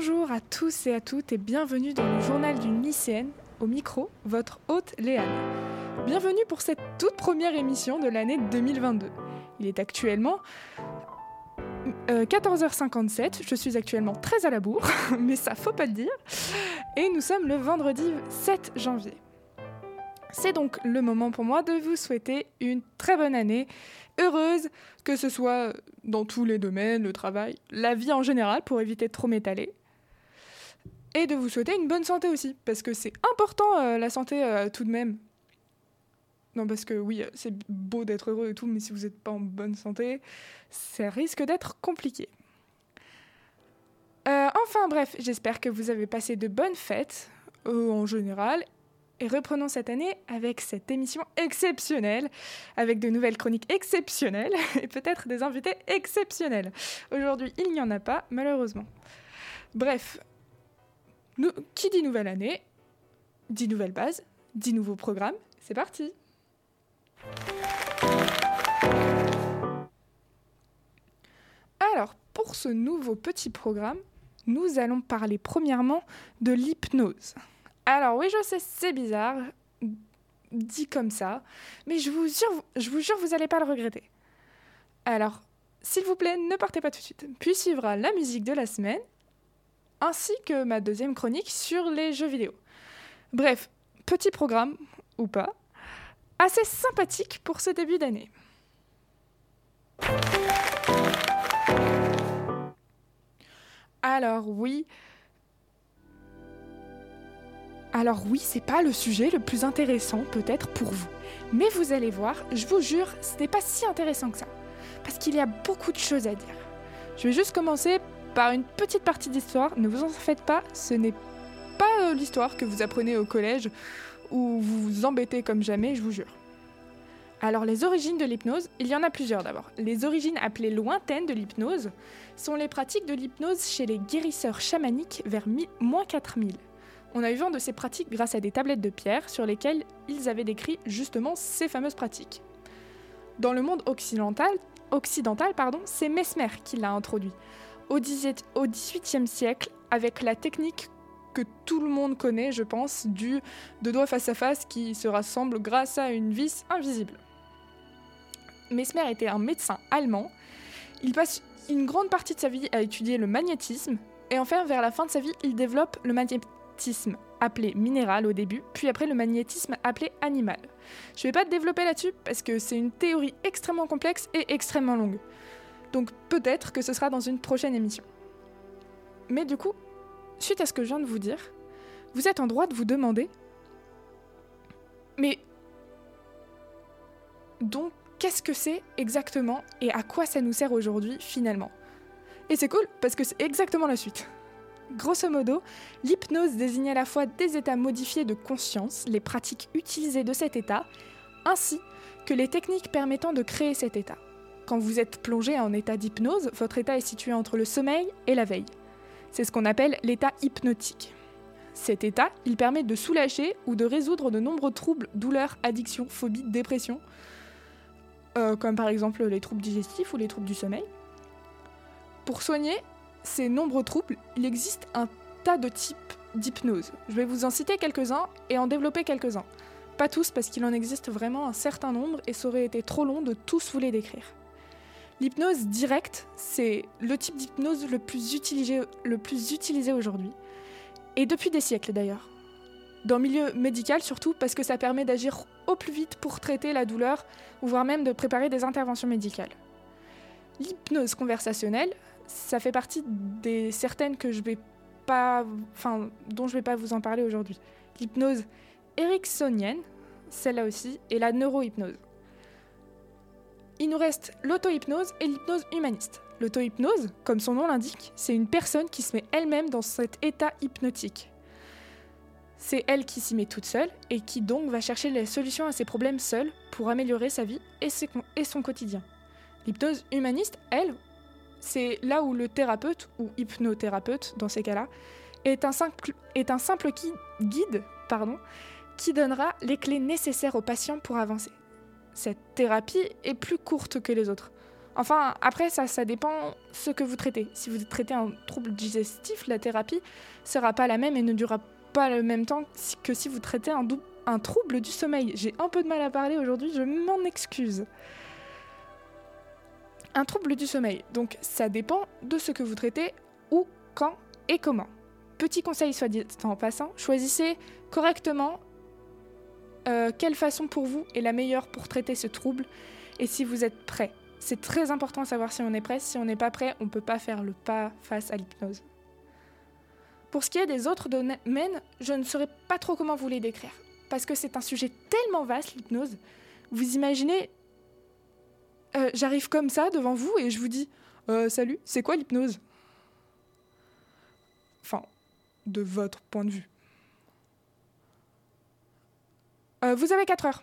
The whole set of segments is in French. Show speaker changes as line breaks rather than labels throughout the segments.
Bonjour à tous et à toutes et bienvenue dans le journal d'une lycéenne. Au micro, votre hôte Léane. Bienvenue pour cette toute première émission de l'année 2022. Il est actuellement 14h57, euh, je suis actuellement très à la bourre, mais ça faut pas le dire. Et nous sommes le vendredi 7 janvier. C'est donc le moment pour moi de vous souhaiter une très bonne année, heureuse, que ce soit dans tous les domaines, le travail, la vie en général, pour éviter de trop m'étaler. Et de vous souhaiter une bonne santé aussi, parce que c'est important euh, la santé euh, tout de même. Non, parce que oui, c'est beau d'être heureux et tout, mais si vous n'êtes pas en bonne santé, ça risque d'être compliqué. Euh, enfin bref, j'espère que vous avez passé de bonnes fêtes en général et reprenons cette année avec cette émission exceptionnelle, avec de nouvelles chroniques exceptionnelles et peut-être des invités exceptionnels. Aujourd'hui, il n'y en a pas, malheureusement. Bref, qui dit nouvelle année, dit nouvelle base, dit nouveau programme. C'est parti Alors, pour ce nouveau petit programme, nous allons parler premièrement de l'hypnose. Alors oui, je sais, c'est bizarre, dit comme ça, mais je vous jure, je vous jure, vous n'allez pas le regretter. Alors, s'il vous plaît, ne partez pas tout de suite. Puis suivra la musique de la semaine, ainsi que ma deuxième chronique sur les jeux vidéo. Bref, petit programme, ou pas, assez sympathique pour ce début d'année. Alors oui, alors oui, c'est pas le sujet le plus intéressant peut-être pour vous. Mais vous allez voir, je vous jure, ce n'est pas si intéressant que ça. Parce qu'il y a beaucoup de choses à dire. Je vais juste commencer par une petite partie d'histoire. Ne vous en faites pas, ce n'est pas euh, l'histoire que vous apprenez au collège où vous vous embêtez comme jamais, je vous jure. Alors les origines de l'hypnose, il y en a plusieurs d'abord. Les origines appelées lointaines de l'hypnose sont les pratiques de l'hypnose chez les guérisseurs chamaniques vers moins 4000. On a eu vent de ces pratiques grâce à des tablettes de pierre sur lesquelles ils avaient décrit justement ces fameuses pratiques. Dans le monde occidental, occidental pardon, c'est Mesmer qui l'a introduit. Au XVIIIe siècle, avec la technique que tout le monde connaît, je pense, du de doigts face à face qui se rassemble grâce à une vis invisible. Mesmer était un médecin allemand. Il passe une grande partie de sa vie à étudier le magnétisme, et enfin, vers la fin de sa vie, il développe le, magnétisme appelé minéral au début, puis après le magnétisme appelé animal. Je ne vais pas développer là-dessus parce que c'est une théorie extrêmement complexe et extrêmement longue. Donc peut-être que ce sera dans une prochaine émission. Mais du coup, suite à ce que je viens de vous dire, vous êtes en droit de vous demander Mais donc qu'est-ce que c'est exactement et à quoi ça nous sert aujourd'hui finalement? Et c'est cool parce que c'est exactement la suite. Grosso modo, l'hypnose désigne à la fois des états modifiés de conscience, les pratiques utilisées de cet état, ainsi que les techniques permettant de créer cet état. Quand vous êtes plongé en état d'hypnose, votre état est situé entre le sommeil et la veille. C'est ce qu'on appelle l'état hypnotique. Cet état, il permet de soulager ou de résoudre de nombreux troubles, douleurs, addictions, phobies, dépressions, euh, comme par exemple les troubles digestifs ou les troubles du sommeil. Pour soigner, ces nombreux troubles, il existe un tas de types d'hypnose. Je vais vous en citer quelques-uns et en développer quelques-uns. Pas tous parce qu'il en existe vraiment un certain nombre et ça aurait été trop long de tous vous les décrire. L'hypnose directe, c'est le type d'hypnose le plus utilisé, aujourd'hui. Et depuis des siècles d'ailleurs. Dans le milieu médical surtout parce que ça permet d'agir au plus vite pour traiter la douleur ou voire même de préparer des interventions médicales. L'hypnose conversationnelle, ça fait partie des certaines que je vais pas, dont je vais pas vous en parler aujourd'hui. L'hypnose ericksonienne, celle-là aussi, et la neurohypnose. Il nous reste l'auto-hypnose et l'hypnose humaniste. L'auto-hypnose, comme son nom l'indique, c'est une personne qui se met elle-même dans cet état hypnotique. C'est elle qui s'y met toute seule et qui donc va chercher les solutions à ses problèmes seule pour améliorer sa vie et, son quotidien. L'hypnose humaniste, elle, c'est là où le thérapeute, ou hypnothérapeute dans ces cas-là, est un simple, est un simple guide pardon, qui donnera les clés nécessaires au patient pour avancer. Cette thérapie est plus courte que les autres. Enfin, après, ça, ça dépend ce que vous traitez. Si vous traitez un trouble digestif, la thérapie sera pas la même et ne durera pas le même temps que si vous traitez un, un trouble du sommeil. J'ai un peu de mal à parler aujourd'hui, je m'en excuse. Un trouble du sommeil. Donc, ça dépend de ce que vous traitez, où, quand et comment. Petit conseil soit dit en passant, choisissez correctement euh, quelle façon pour vous est la meilleure pour traiter ce trouble et si vous êtes prêt? C'est très important de savoir si on est prêt. Si on n'est pas prêt, on ne peut pas faire le pas face à l'hypnose. Pour ce qui est des autres domaines, je ne saurais pas trop comment vous les décrire. Parce que c'est un sujet tellement vaste, l'hypnose. Vous imaginez, euh, j'arrive comme ça devant vous et je vous dis euh, Salut, c'est quoi l'hypnose? Enfin, de votre point de vue. Euh, vous avez 4 heures.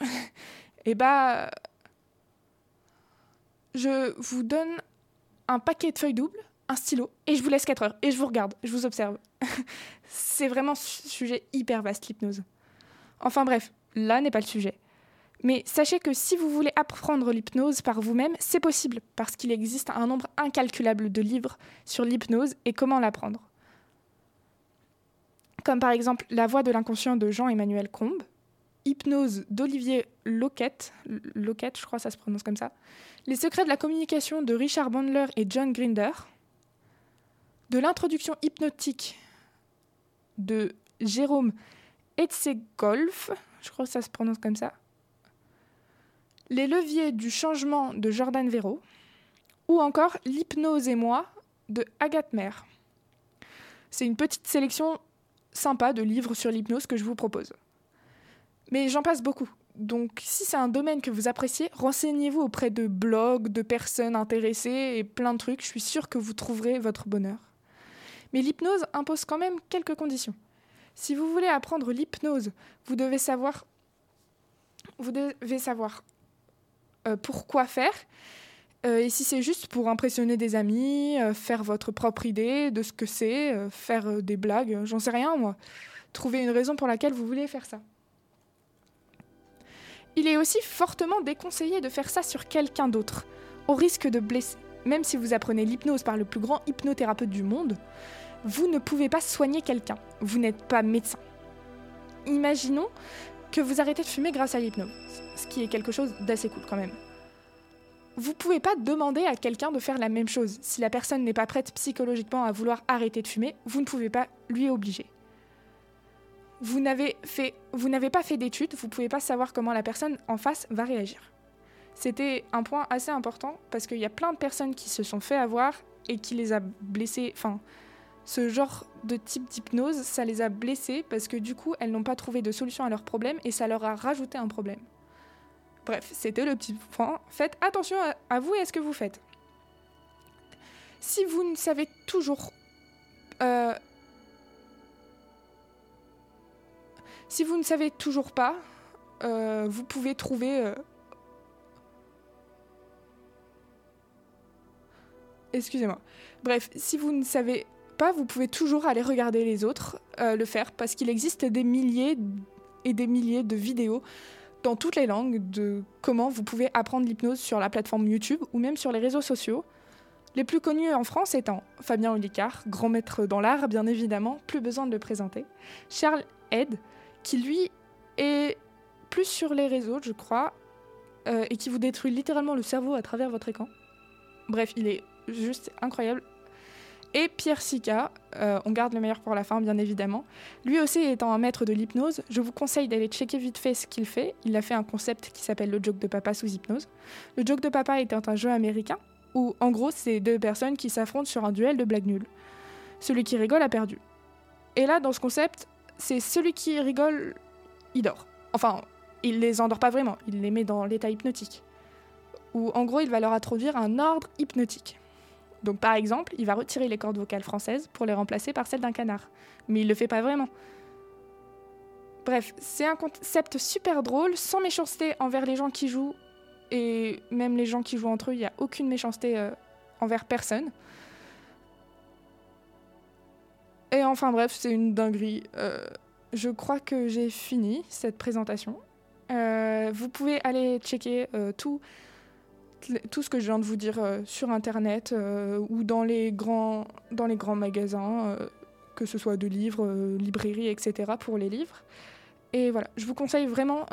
et bah, je vous donne un paquet de feuilles doubles, un stylo, et je vous laisse 4 heures. Et je vous regarde, je vous observe. c'est vraiment un sujet hyper vaste, l'hypnose. Enfin bref, là n'est pas le sujet. Mais sachez que si vous voulez apprendre l'hypnose par vous-même, c'est possible, parce qu'il existe un nombre incalculable de livres sur l'hypnose et comment l'apprendre. Comme par exemple La voix de l'inconscient de Jean-Emmanuel Combe, Hypnose d'Olivier Loquette, Loquette, je crois ça se prononce comme ça, Les secrets de la communication de Richard Bandler et John Grinder, de l'introduction hypnotique de Jérôme Etzegolf, je crois que ça se prononce comme ça, Les leviers du changement de Jordan Véro, ou encore L'hypnose et moi de Agathe Mer. C'est une petite sélection sympa de livres sur l'hypnose que je vous propose. Mais j'en passe beaucoup. Donc si c'est un domaine que vous appréciez, renseignez-vous auprès de blogs, de personnes intéressées et plein de trucs. Je suis sûre que vous trouverez votre bonheur. Mais l'hypnose impose quand même quelques conditions. Si vous voulez apprendre l'hypnose, vous devez savoir, vous devez savoir euh, pourquoi faire. Euh, et si c'est juste pour impressionner des amis, euh, faire votre propre idée de ce que c'est, faire des blagues, j'en sais rien moi. Trouver une raison pour laquelle vous voulez faire ça. Il est aussi fortement déconseillé de faire ça sur quelqu'un d'autre, au risque de blesser. Même si vous apprenez l'hypnose par le plus grand hypnothérapeute du monde, vous ne pouvez pas soigner quelqu'un. Vous n'êtes pas médecin. Imaginons que vous arrêtez de fumer grâce à l'hypnose, ce qui est quelque chose d'assez cool quand même. Vous ne pouvez pas demander à quelqu'un de faire la même chose. Si la personne n'est pas prête psychologiquement à vouloir arrêter de fumer, vous ne pouvez pas lui obliger vous n'avez pas fait d'études, vous pouvez pas savoir comment la personne en face va réagir. C'était un point assez important parce qu'il y a plein de personnes qui se sont fait avoir et qui les a blessées. Enfin, ce genre de type d'hypnose, ça les a blessées parce que du coup, elles n'ont pas trouvé de solution à leur problème et ça leur a rajouté un problème. Bref, c'était le petit point. Faites attention à, vous et à ce que vous faites. Si vous ne savez toujours euh, Si vous ne savez toujours pas, euh, vous pouvez trouver... Euh, excusez-moi. Bref, si vous ne savez pas, vous pouvez toujours aller regarder les autres le faire parce qu'il existe des milliers et des milliers de vidéos dans toutes les langues de comment vous pouvez apprendre l'hypnose sur la plateforme YouTube ou même sur les réseaux sociaux. Les plus connus en France étant Fabien Olicard, grand maître dans l'art bien évidemment, plus besoin de le présenter, Charles Ed, qui lui est plus sur les réseaux, je crois, euh, et qui vous détruit littéralement le cerveau à travers votre écran. Bref, il est juste incroyable. Et Pierre Sika, euh, on garde le meilleur pour la fin, bien évidemment. Lui aussi étant un maître de l'hypnose, je vous conseille d'aller checker vite fait ce qu'il fait. Il a fait un concept qui s'appelle le joke de papa sous hypnose. Le joke de papa étant un jeu américain où, en gros, c'est deux personnes qui s'affrontent sur un duel de blagues nulles. Celui qui rigole a perdu. Et là, dans ce concept, c'est celui qui rigole, il dort. Enfin, il les endort pas vraiment, il les met dans l'état hypnotique. Ou en gros, il va leur introduire un ordre hypnotique. Donc par exemple, il va retirer les cordes vocales françaises pour les remplacer par celles d'un canard. Mais il le fait pas vraiment. Bref, c'est un concept super drôle, sans méchanceté envers les gens qui jouent, et même les gens qui jouent entre eux, il n'y a aucune méchanceté euh, envers personne. Et enfin bref, c'est une dinguerie. Euh, je crois que j'ai fini cette présentation. Euh, vous pouvez aller checker euh, tout ce que je viens de vous dire euh, sur Internet euh, ou dans les grands, dans les grands magasins, euh, que ce soit de livres, librairies, etc. pour les livres. Et voilà, je vous conseille vraiment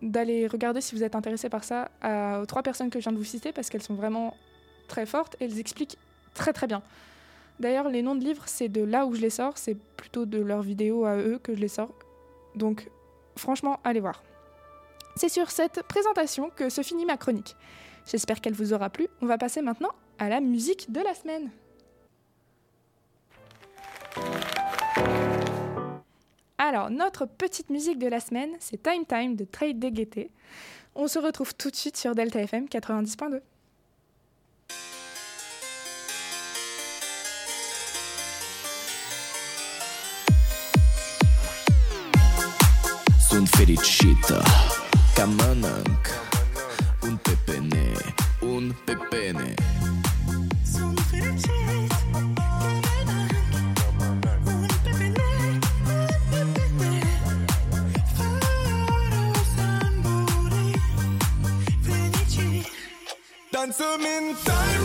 d'aller regarder si vous êtes intéressé par ça à- aux trois personnes que je viens de vous citer parce qu'elles sont vraiment très fortes et elles expliquent très très bien. D'ailleurs, les noms de livres, c'est de là où je les sors, c'est plutôt de leurs vidéos à eux que je les sors. Donc, franchement, allez voir. C'est sur cette présentation que se finit ma chronique. J'espère qu'elle vous aura plu. On va passer maintenant à la musique de la semaine. Alors, notre petite musique de la semaine, c'est Time Time de Trade DGT. On se retrouve tout de suite sur Delta FM 90.2.
Sunt fericită ca mănânc Un pepene, un pepene
Sunt fericit că mănânc un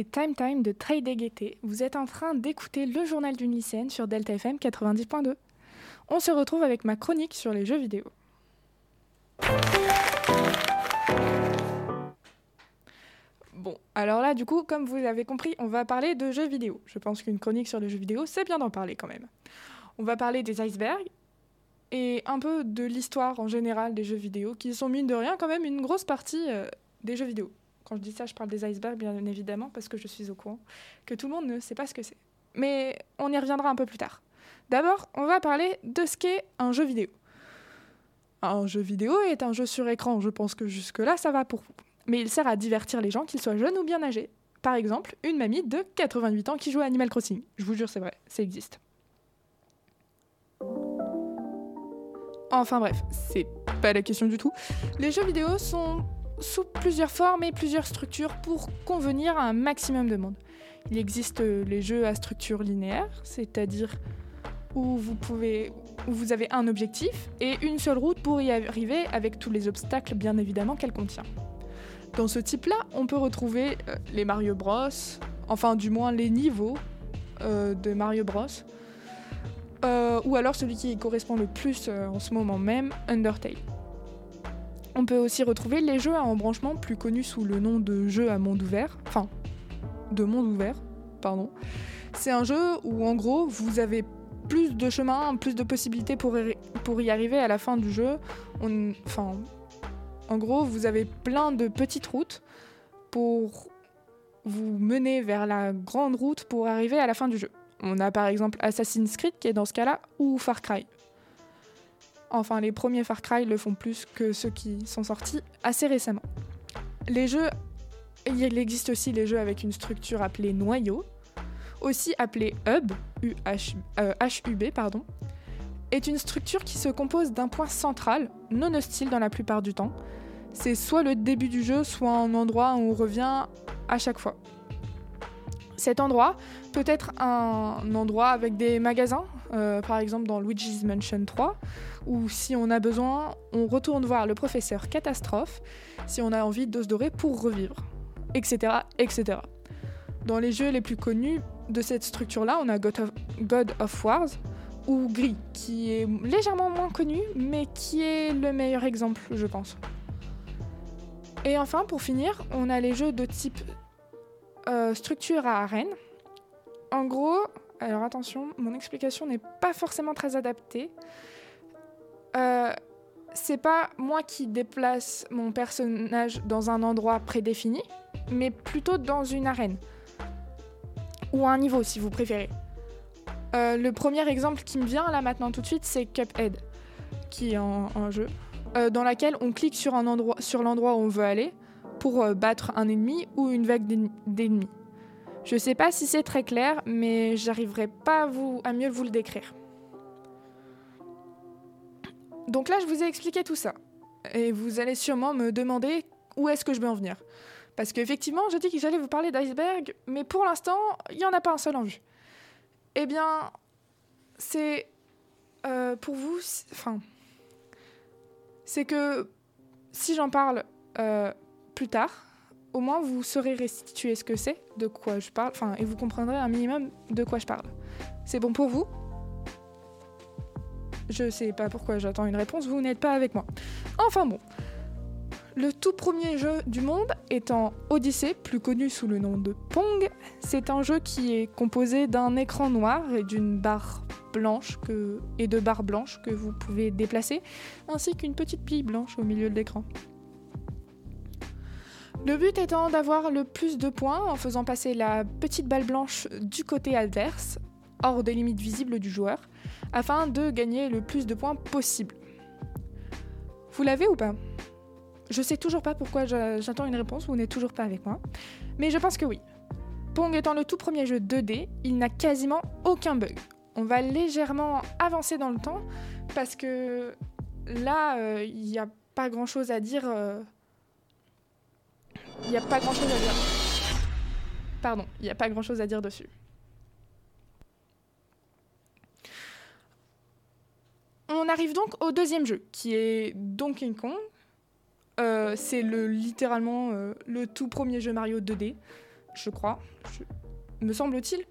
Time Time de Trade DGT. Vous êtes en train d'écouter le journal d'une lycéenne sur Delta FM 90.2. On se retrouve avec ma chronique sur les jeux vidéo. Bon, alors là, du coup, comme vous l'avez compris, on va parler de jeux vidéo. Je pense qu'une chronique sur les jeux vidéo, c'est bien d'en parler quand même. On va parler des icebergs et un peu de l'histoire en général des jeux vidéo, qui sont mine de rien quand même une grosse partie euh, des jeux vidéo. Quand je dis ça, je parle des icebergs, bien évidemment, parce que je suis au courant que tout le monde ne sait pas ce que c'est. Mais on y reviendra un peu plus tard. D'abord, on va parler de ce qu'est un jeu vidéo. Un jeu vidéo est un jeu sur écran, je pense que jusque-là, ça va pour vous. Mais il sert à divertir les gens, qu'ils soient jeunes ou bien âgés. Par exemple, une mamie de 88 ans qui joue à Animal Crossing. Je vous jure, c'est vrai, ça existe. Enfin bref, c'est pas la question du tout. Les jeux vidéo sont sous plusieurs formes et plusieurs structures pour convenir à un maximum de monde. Il existe euh, les jeux à structure linéaire, c'est-à-dire où vous avez un objectif et une seule route pour y arriver avec tous les obstacles bien évidemment qu'elle contient. Dans ce type-là, on peut retrouver euh, les Mario Bros, enfin du moins les niveaux euh, de Mario Bros. Ou alors celui qui correspond le plus en ce moment même, Undertale. On peut aussi retrouver les jeux à embranchement plus connus sous le nom de jeux à monde ouvert, enfin de monde ouvert, pardon. C'est un jeu où en gros vous avez plus de chemin, plus de possibilités pour y, pour y arriver à la fin du jeu. Enfin, en gros, vous avez plein de petites routes pour vous mener vers la grande route pour arriver à la fin du jeu. On a par exemple Assassin's Creed qui est dans ce cas-là, ou Far Cry. Enfin, les premiers Far Cry le font plus que ceux qui sont sortis assez récemment. Les jeux, il existe aussi les jeux avec une structure appelée noyau, aussi appelée hub, UH, euh, pardon, est une structure qui se compose d'un point central, non hostile dans la plupart du temps. C'est soit le début du jeu, soit un endroit où on revient à chaque fois. Cet endroit peut être un endroit avec des magasins, euh, par exemple dans Luigi's Mansion 3, où si on a besoin, on retourne voir le professeur Catastrophe, si on a envie d'os doré pour revivre, etc., etc. Dans les jeux les plus connus de cette structure-là, on a God of, God of Wars ou Gris, qui est légèrement moins connu, mais qui est le meilleur exemple, je pense. Et enfin, pour finir, on a les jeux de type euh, structure à arène. En gros, alors attention, mon explication n'est pas forcément très adaptée. Euh, c'est pas moi qui déplace mon personnage dans un endroit prédéfini, mais plutôt dans une arène. Ou un niveau, si vous préférez. Euh, le premier exemple qui me vient là maintenant tout de suite, c'est Cuphead, qui est un, un jeu dans lequel on clique sur, un endroit, sur l'endroit où on veut aller pour euh, battre un ennemi ou une vague d'en- d'ennemis. Je sais pas si c'est très clair, mais j'arriverai pas à, mieux vous le décrire. Donc là, je vous ai expliqué tout ça. Et vous allez sûrement me demander où est-ce que je vais en venir. Parce qu'effectivement, je dis que j'allais vous parler d'iceberg, mais pour l'instant, il n'y en a pas un seul en vue. Eh bien, c'est euh, pour vous, enfin, c'est que si j'en parle euh, plus tard, au moins vous saurez restituer ce que c'est, de quoi je parle, enfin, et vous comprendrez un minimum de quoi je parle. C'est bon pour vous? Je sais pas pourquoi j'attends une réponse, vous n'êtes pas avec moi. Enfin bon. Le tout premier jeu du monde étant Odyssey, plus connu sous le nom de Pong, c'est un jeu qui est composé d'un écran noir et d'une barre blanche que, et de barres blanches que vous pouvez déplacer, ainsi qu'une petite pile blanche au milieu de l'écran. Le but étant d'avoir le plus de points en faisant passer la petite balle blanche du côté adverse, hors des limites visibles du joueur, afin de gagner le plus de points possible. Vous l'avez ou pas? Je sais toujours pas pourquoi j'a- j'attends une réponse, vous n'êtes toujours pas avec moi, mais je pense que oui. Pong étant le tout premier jeu 2D, il n'a quasiment aucun bug. On va légèrement avancer dans le temps parce que là, euh, il n'y a pas grand chose à dire. euh, Il n'y a pas grand chose à dire. Pardon, il n'y a pas grand chose à dire dessus. On arrive donc au deuxième jeu, qui est Donkey Kong. Euh, c'est le, littéralement euh, le tout premier jeu Mario 2D, je crois, me semble-t-il,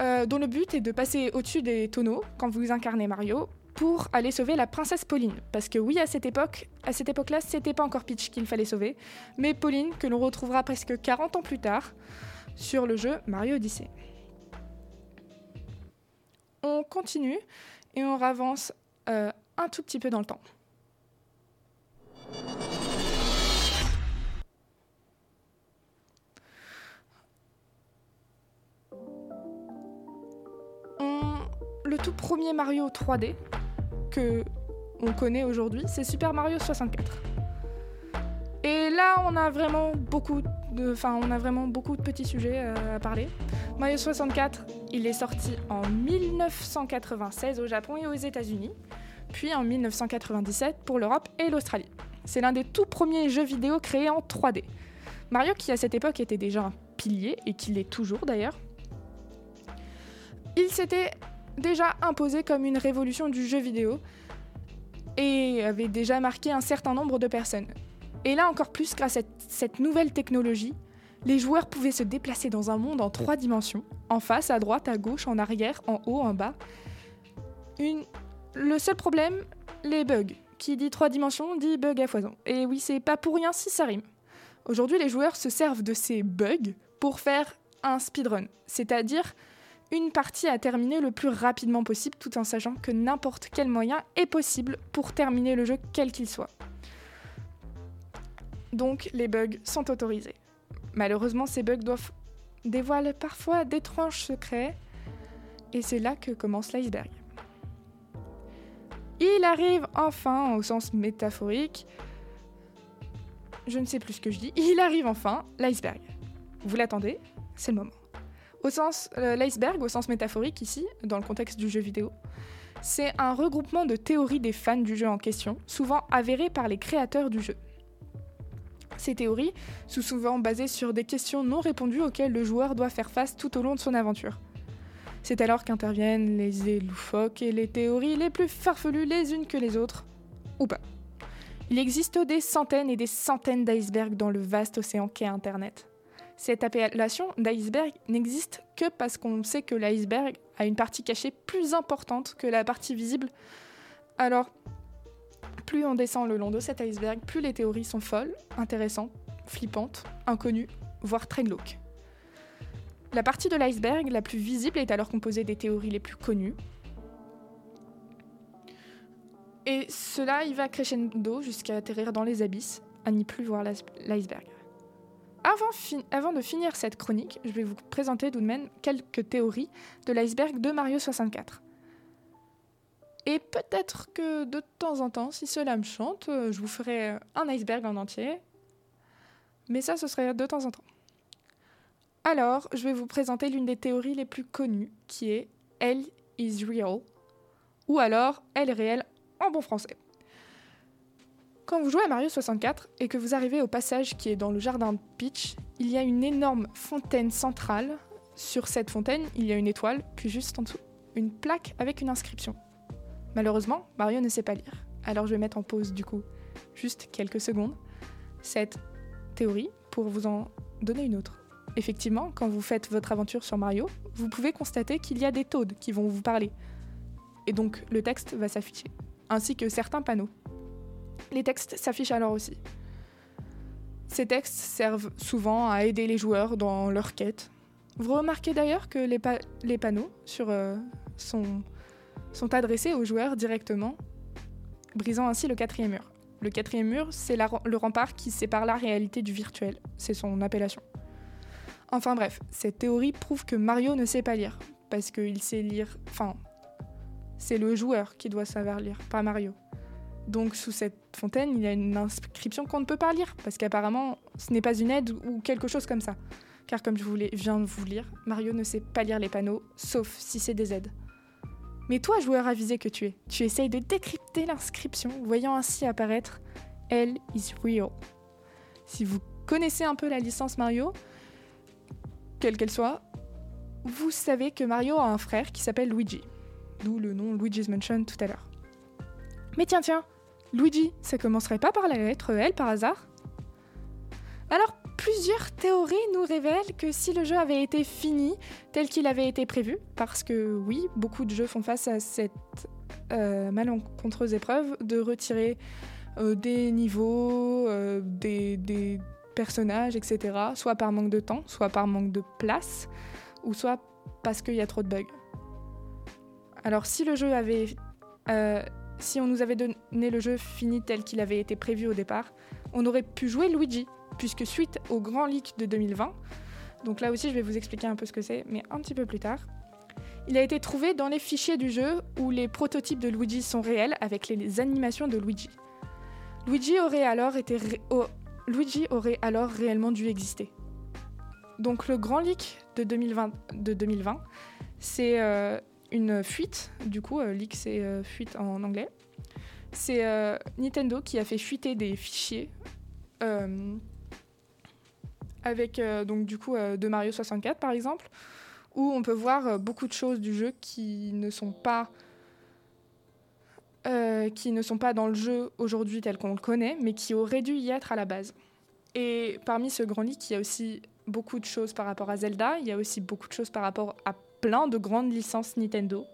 euh, dont le but est de passer au-dessus des tonneaux quand vous incarnez Mario pour aller sauver la princesse Pauline. Parce que oui, à cette époque, à cette époque-là, c'était pas encore Peach qu'il fallait sauver, mais Pauline que l'on retrouvera presque 40 ans plus tard sur le jeu Mario Odyssey. On continue et on avance euh, un tout petit peu dans le temps. Le tout premier Mario 3D que on connaît aujourd'hui, c'est Super Mario 64. Et là, on a vraiment beaucoup de, enfin, on a vraiment beaucoup de petits sujets euh, à parler. Mario 64, il est sorti en 1996 au Japon et aux États-Unis, puis en 1997 pour l'Europe et l'Australie. C'est l'un des tout premiers jeux vidéo créés en 3D. Mario, qui à cette époque était déjà un pilier et qui l'est toujours d'ailleurs, il s'était déjà imposé comme une révolution du jeu vidéo et avait déjà marqué un certain nombre de personnes. Et là encore plus, grâce à cette nouvelle technologie, les joueurs pouvaient se déplacer dans un monde en trois dimensions, en face, à droite, à gauche, en arrière, en haut, en bas. Le seul problème, les bugs. Qui dit trois dimensions dit bug à foison. Et oui, c'est pas pour rien si ça rime. Aujourd'hui, les joueurs se servent de ces bugs pour faire un speedrun, c'est-à-dire une partie à terminer le plus rapidement possible tout en sachant que n'importe quel moyen est possible pour terminer le jeu quel qu'il soit. Donc les bugs sont autorisés. Malheureusement, ces bugs doivent dévoilent parfois d'étranges secrets et c'est là que commence l'iceberg. Il arrive enfin au sens métaphorique. Je ne sais plus ce que je dis. Il arrive enfin l'iceberg. Vous l'attendez C'est le moment. Au sens euh, l'iceberg, au sens métaphorique ici, dans le contexte du jeu vidéo, c'est un regroupement de théories des fans du jeu en question, souvent avérées par les créateurs du jeu. Ces théories sont souvent basées sur des questions non répondues auxquelles le joueur doit faire face tout au long de son aventure. C'est alors qu'interviennent les idées et les théories les plus farfelues les unes que les autres, ou pas. Il existe des centaines et des centaines d'icebergs dans le vaste océan qu'est Internet. Cette appellation d'iceberg n'existe que parce qu'on sait que l'iceberg a une partie cachée plus importante que la partie visible. Alors, plus on descend le long de cet iceberg, plus les théories sont folles, intéressantes, flippantes, inconnues, voire très glauques. La partie de l'iceberg la plus visible est alors composée des théories les plus connues. Et cela, il va crescendo jusqu'à atterrir dans les abysses, à n'y plus voir l'iceberg. Avant, de finir cette chronique, je vais vous présenter tout de même quelques théories de l'iceberg de Mario 64. Et peut-être que de temps en temps, si cela me chante, euh, je vous ferai un iceberg en entier. Mais ça, ce serait de temps en temps. Alors, je vais vous présenter l'une des théories les plus connues, qui est Elle is real, ou alors Elle est réelle en bon français. Quand vous jouez à Mario 64 et que vous arrivez au passage qui est dans le jardin de Peach, il y a une énorme fontaine centrale. Sur cette fontaine, il y a une étoile, puis juste en dessous, une plaque avec une inscription. Malheureusement, Mario ne sait pas lire. Alors je vais mettre en pause du coup, juste quelques secondes, cette théorie pour vous en donner une autre. Effectivement, quand vous faites votre aventure sur Mario, vous pouvez constater qu'il y a des Toads qui vont vous parler. Et donc le texte va s'afficher, ainsi que certains panneaux. Les textes s'affichent alors aussi. Ces textes servent souvent à aider les joueurs dans leur quête. Vous remarquez d'ailleurs que les, les panneaux sur, euh, sont, sont adressés aux joueurs directement, brisant ainsi le quatrième mur. Le quatrième mur, c'est le rempart qui sépare la réalité du virtuel. C'est son appellation. Enfin bref, cette théorie prouve que Mario ne sait pas lire, parce qu'il sait lire... Enfin, c'est le joueur qui doit savoir lire, pas Mario. Donc sous cette fontaine, il y a une inscription qu'on ne peut pas lire, parce qu'apparemment, ce n'est pas une aide ou quelque chose comme ça. Car comme je vous viens de vous lire, Mario ne sait pas lire les panneaux, sauf si c'est des aides. Mais toi, joueur avisé que tu es, tu essayes de décrypter l'inscription, voyant ainsi apparaître Elle is real. Si vous connaissez un peu la licence Mario, quelle qu'elle soit, vous savez que Mario a un frère qui s'appelle Luigi. D'où le nom Luigi's Mansion tout à l'heure. Mais tiens, tiens, Luigi, ça commencerait pas par la lettre L par hasard? Alors, plusieurs théories nous révèlent que si le jeu avait été fini tel qu'il avait été prévu, parce que oui, beaucoup de jeux font face à cette euh, malencontreuse épreuve de retirer euh, des niveaux, euh, des, personnages, etc., soit par manque de temps, soit par manque de place, ou soit parce qu'il y a trop de bugs. Alors si le jeu avait... si on nous avait donné le jeu fini tel qu'il avait été prévu au départ, on aurait pu jouer Luigi, puisque suite au grand leak de 2020, donc là aussi je vais vous expliquer un peu ce que c'est, mais un petit peu plus tard, il a été trouvé dans les fichiers du jeu où les prototypes de Luigi sont réels avec les animations de Luigi. Luigi aurait alors été Luigi aurait alors réellement dû exister. Donc le grand leak de 2020, de 2020 c'est euh, une fuite, du coup, euh, leak c'est euh, fuite en anglais. C'est euh, Nintendo qui a fait fuiter des fichiers avec donc du coup de Mario 64 par exemple, où on peut voir beaucoup de choses du jeu qui ne sont pas qui ne sont pas dans le jeu aujourd'hui tel qu'on le connaît, mais qui auraient dû y être à la base. Et parmi ce grand leak, il y a aussi beaucoup de choses par rapport à Zelda, il y a aussi beaucoup de choses par rapport à plein de grandes licences Nintendo.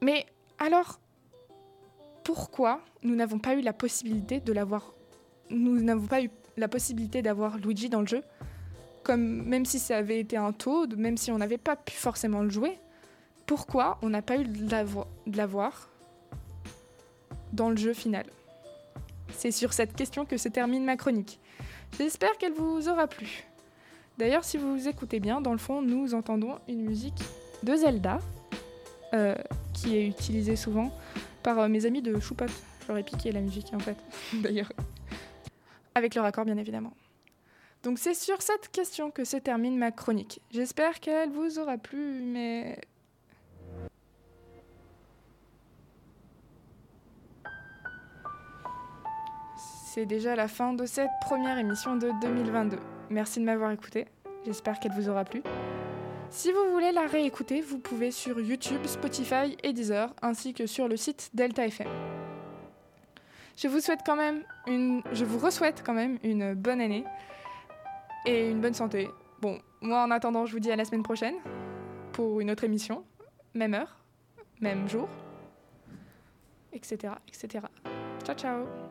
Mais alors, pourquoi nous n'avons pas eu la possibilité de l'avoir Nous n'avons pas eu la possibilité d'avoir Luigi dans le jeu? Comme même si ça avait été un Toad, même si on n'avait pas pu forcément le jouer, pourquoi on n'a pas eu de la vo- de l'avoir dans le jeu final? C'est sur cette question que se termine ma chronique. J'espère qu'elle vous aura plu. D'ailleurs, si vous écoutez bien, dans le fond, nous entendons une musique de Zelda, euh, qui est utilisée souvent par euh, mes amis de Choupot. J'aurais piqué la musique, en fait, d'ailleurs. Avec le raccord, bien évidemment. Donc c'est sur cette question que se termine ma chronique. J'espère qu'elle vous aura plu, mais... C'est déjà la fin de cette première émission de 2022. Merci de m'avoir écouté. J'espère qu'elle vous aura plu. Si vous voulez la réécouter, vous pouvez sur YouTube, Spotify et Deezer, ainsi que sur le site Delta FM. Je vous souhaite quand même une, je vous re-souhaite quand même une bonne année et une bonne santé. Bon, moi en attendant, je vous dis à la semaine prochaine pour une autre émission, même heure, même jour, etc., etc. Ciao, ciao.